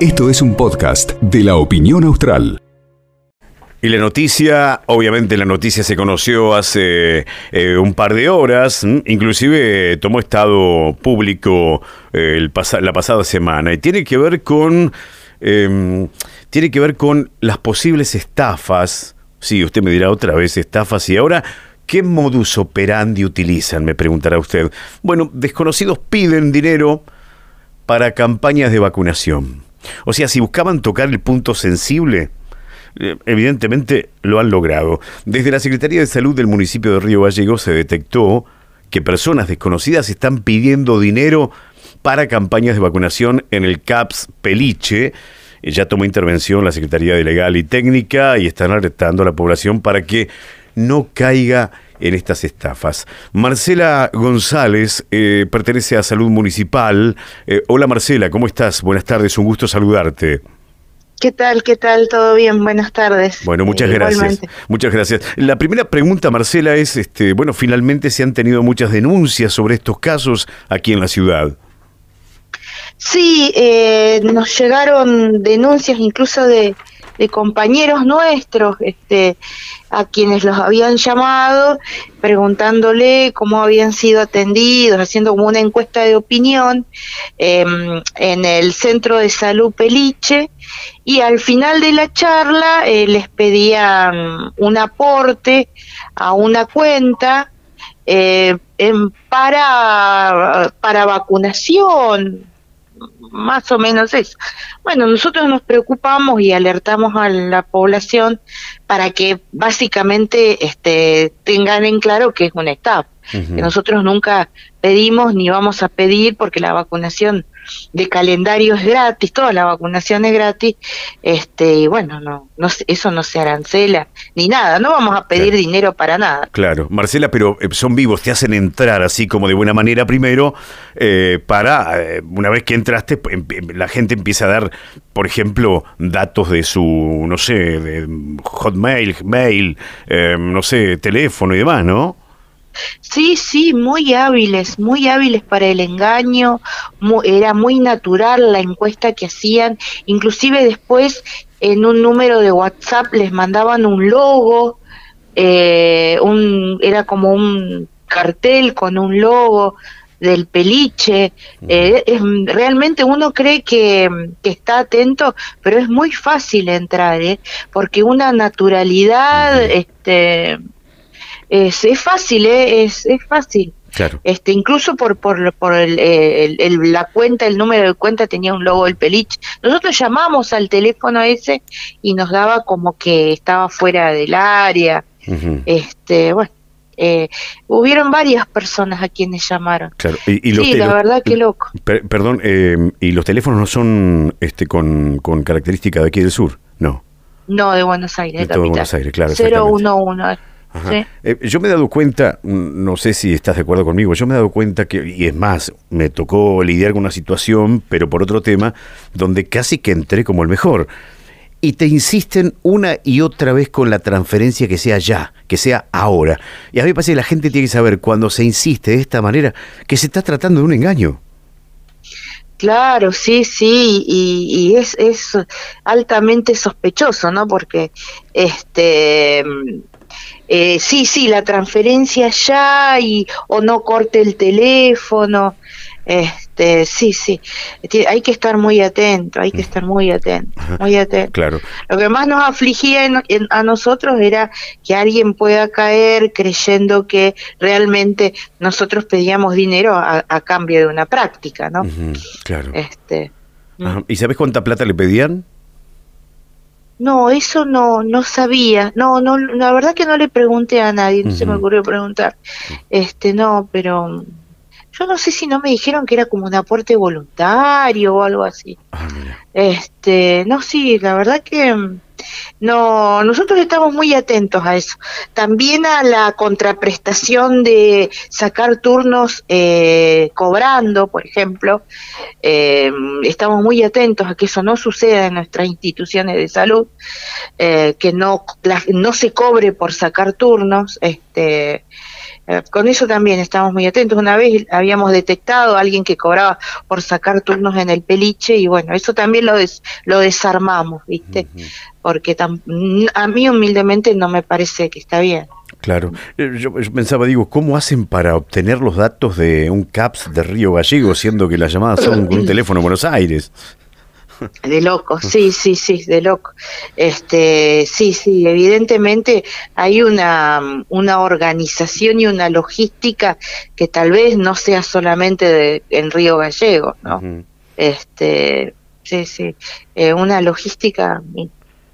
Esto es un podcast de la opinión austral. Y la noticia, obviamente la noticia se conoció hace eh, un par de horas, inclusive tomó estado público eh, el la pasada semana y tiene que ver con em, tiene que ver con las posibles estafas. Sí, usted me dirá otra vez estafas y ahora ¿Qué modus operandi utilizan? Me preguntará usted. Bueno, desconocidos piden dinero para campañas de vacunación. O sea, si buscaban tocar el punto sensible, eh, evidentemente lo han logrado. Desde la Secretaría de Salud del municipio de Río Gallegos se detectó que personas desconocidas están pidiendo dinero para campañas de vacunación en el CAPS Peliche. Eh, ya tomó intervención la Secretaría de Legal y Técnica y están alertando a la población para que no caiga en estas estafas. Marcela González eh, pertenece a Salud Municipal. Eh, hola Marcela, ¿cómo estás? Buenas tardes, un gusto saludarte. ¿Qué tal? ¿Qué tal? ¿Todo bien? Buenas tardes. Bueno, muchas gracias. Muchas gracias. La primera pregunta, Marcela, es, este, bueno, finalmente se han tenido muchas denuncias sobre estos casos aquí en la ciudad. Sí, eh, nos llegaron denuncias incluso de, de compañeros nuestros, este, a quienes los habían llamado, preguntándole cómo habían sido atendidos, haciendo como una encuesta de opinión em, en el centro de salud Peliche, y al final de la charla eh, les pedían un aporte a una cuenta eh, para, para vacunación, más o menos eso. Bueno, nosotros nos preocupamos y alertamos a la población para que básicamente este, tengan en claro que es una etapa, que nosotros nunca pedimos ni vamos a pedir porque la vacunación de calendario es gratis, toda la vacunación es gratis, este, y bueno, no, no eso no se arancela ni nada, no vamos a pedir dinero para nada. Claro, Marcela, pero eh, son vivos, te hacen entrar así como de buena manera primero, eh, para, eh, una vez que entraste, em, em, la gente empieza a dar, por ejemplo, datos de su, no sé, de hotmail, mail, no sé, teléfono y demás, ¿no? Sí, sí, muy hábiles, muy hábiles para el engaño, era muy natural la encuesta que hacían, inclusive después en un número de WhatsApp les mandaban un logo, eh, un, era como un cartel con un logo del peliche, eh, es, realmente uno cree que, que, está atento, pero es muy fácil entrar, ¿eh? porque una naturalidad, este es, es fácil, ¿eh? es, es fácil. Claro. Este, incluso por, por, por el, el, la cuenta, el número de cuenta tenía un logo del peliche. Nosotros llamamos al teléfono ese y nos daba como que estaba fuera del área. Este, bueno, eh, hubieron varias personas a quienes llamaron. Claro. Y, sí, la verdad que loco. perdón, eh, ¿y los teléfonos no son este con, con característica de aquí del sur? No. No, de Buenos Aires, de, Buenos Aires, claro. 011. Eh, yo me he dado cuenta, mm, no sé si estás de acuerdo conmigo, yo me he dado cuenta que, y es más, me tocó lidiar con una situación, pero por otro tema, donde casi que entré como el mejor. Y te insisten una y otra vez con la transferencia que sea ya, que sea ahora. Y a mí me parece que la gente tiene que saber cuando se insiste de esta manera que se está tratando de un engaño. Claro, sí, sí, y, y es, es altamente sospechoso, ¿no? Porque este eh, sí, sí, la transferencia ya y o no corte el teléfono. Este, sí, sí, hay que estar muy atento, hay que estar muy atento, muy atento. Claro. Lo que más nos afligía a nosotros era que alguien pueda caer creyendo que realmente nosotros pedíamos dinero a, cambio de una práctica, ¿no? claro. Este. ¿Y sabes cuánta plata le pedían? No, eso no, no sabía. No, no, la verdad que no le pregunté a nadie, no se me ocurrió preguntar. Este, no, pero yo no sé si no me dijeron que era como un aporte voluntario o algo así. Ah, este, no, sí, la verdad que no, nosotros estamos muy atentos a eso. También a la contraprestación de sacar turnos eh, cobrando, por ejemplo. Eh, estamos muy atentos a que eso no suceda en nuestras instituciones de salud, eh, que no, no se cobre por sacar turnos. Este, con eso también estamos muy atentos. Una vez habíamos detectado a alguien que cobraba por sacar turnos en el peliche y bueno, eso también lo, lo desarmamos, ¿viste? Porque a mí humildemente no me parece que está bien. Claro. Eh, yo, pensaba, digo, ¿cómo hacen para obtener los datos de un CAPS de Río Gallego, siendo que las llamadas son con un teléfono en Buenos Aires? De loco, sí, sí, sí, de loco. Este, sí, sí, evidentemente hay una, una organización y una logística que tal vez no sea solamente de, en Río Gallego, ¿no? Este, sí, sí, eh, una logística,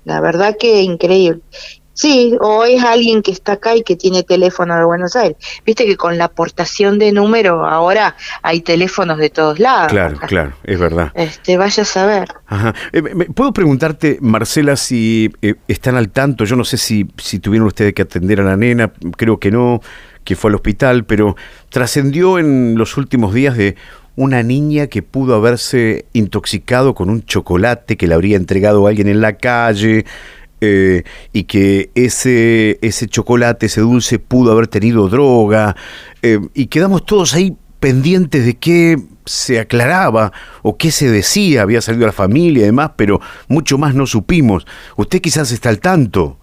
la verdad que increíble. Sí, o es alguien que está acá y que tiene teléfono de Buenos Aires. Viste que con la aportación de número ahora hay teléfonos de todos lados. Claro, claro, es verdad. Este, vaya a saber. Ajá. Eh, ¿Puedo preguntarte, Marcela, si eh, están al tanto? Yo no sé si, si tuvieron ustedes que atender a la nena, creo que no, que fue al hospital, pero trascendió en los últimos días de una niña que pudo haberse intoxicado con un chocolate que le habría entregado alguien en la calle. Eh, y que ese, ese chocolate, ese dulce pudo haber tenido droga, eh, y quedamos todos ahí pendientes de qué se aclaraba o qué se decía, había salido a la familia y demás, pero mucho más no supimos. Usted quizás está al tanto.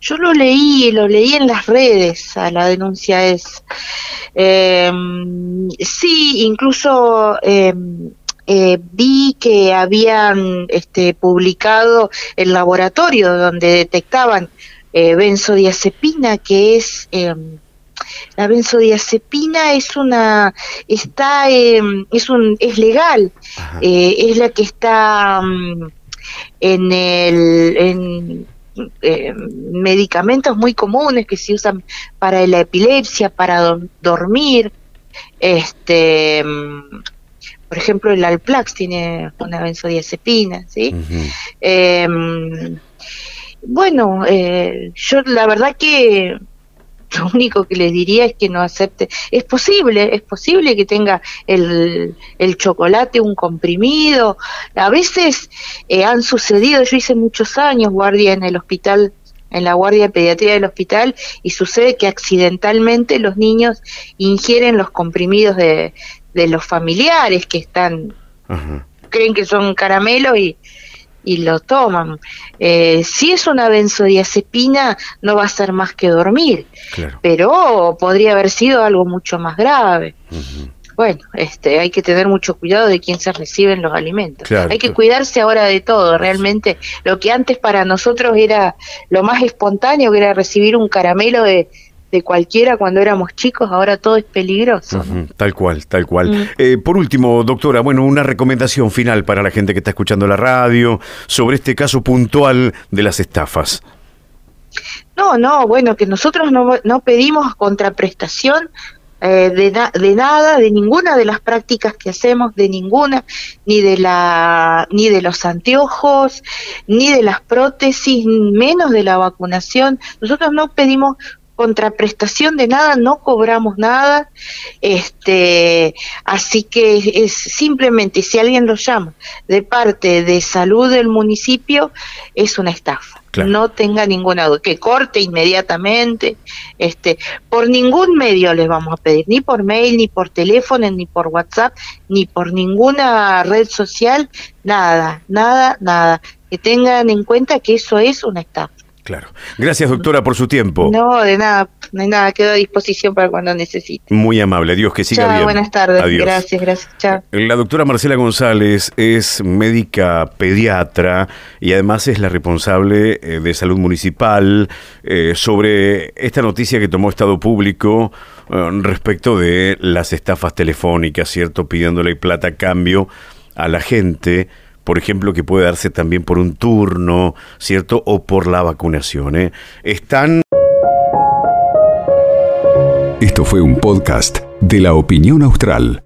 Yo lo leí, lo leí en las redes, a la denuncia es. Em, sí, incluso em, eh, vi que habían este, publicado el laboratorio donde detectaban eh, benzodiazepina, que es em, la benzodiazepina es una está em, es un es legal, eh, es la que está mm, en el en medicamentos muy comunes que se usan para la epilepsia, para dormir, este mm, por ejemplo, el Alplax tiene una benzodiazepina, ¿sí? Em, bueno, eh, yo la verdad que lo único que les diría es que no acepte. Es posible, es posible que tenga el, el chocolate un comprimido. A veces eh, han sucedido, yo hice muchos años guardia en el hospital en la guardia de pediatría del hospital y sucede que accidentalmente los niños ingieren los comprimidos de, de los familiares que están, creen que son caramelos y, y lo toman. Eh, si es una benzodiazepina, no va a ser más que dormir, pero podría haber sido algo mucho más grave. Bueno, este, hay que tener mucho cuidado de quién se reciben los alimentos. hay que cuidarse ahora de todo. Realmente, lo que antes para nosotros era lo más espontáneo, que era recibir un caramelo de, de cualquiera cuando éramos chicos, ahora todo es peligroso. tal cual, tal cual. Mm. Eh, por último, doctora, bueno, una recomendación final para la gente que está escuchando la radio sobre este caso puntual de las estafas. No, no, bueno, que nosotros no, no pedimos contraprestación eh, de, de, nada, de ninguna de las prácticas que hacemos, de ninguna, ni de la, ni de los anteojos, ni de las prótesis, menos de la vacunación. Nosotros no pedimos contraprestación de nada, no cobramos nada, este, así que es simplemente si alguien lo llama de parte de salud del municipio, es una estafa. No tenga ninguna duda, que corte inmediatamente, este, por ningún medio les vamos a pedir, ni por mail, ni por teléfono, ni por WhatsApp, ni por ninguna red social, nada, nada, nada. Que tengan en cuenta que eso es una estafa. Claro. Gracias, doctora, por su tiempo. No, de nada, no hay nada, quedo a disposición para cuando necesite. Muy amable, Dios que siga bien. Buenas tardes, gracias, gracias, chao. La doctora Marcela González es médica pediatra y además es la responsable eh, de salud municipal eh, sobre esta noticia que tomó Estado Público eh, respecto de las estafas telefónicas, ¿cierto? Pidiéndole plata a cambio a la gente por ejemplo, que puede darse también por un turno, ¿cierto? O por la vacunación. ¿eh? Están... Esto fue un podcast de la opinión austral.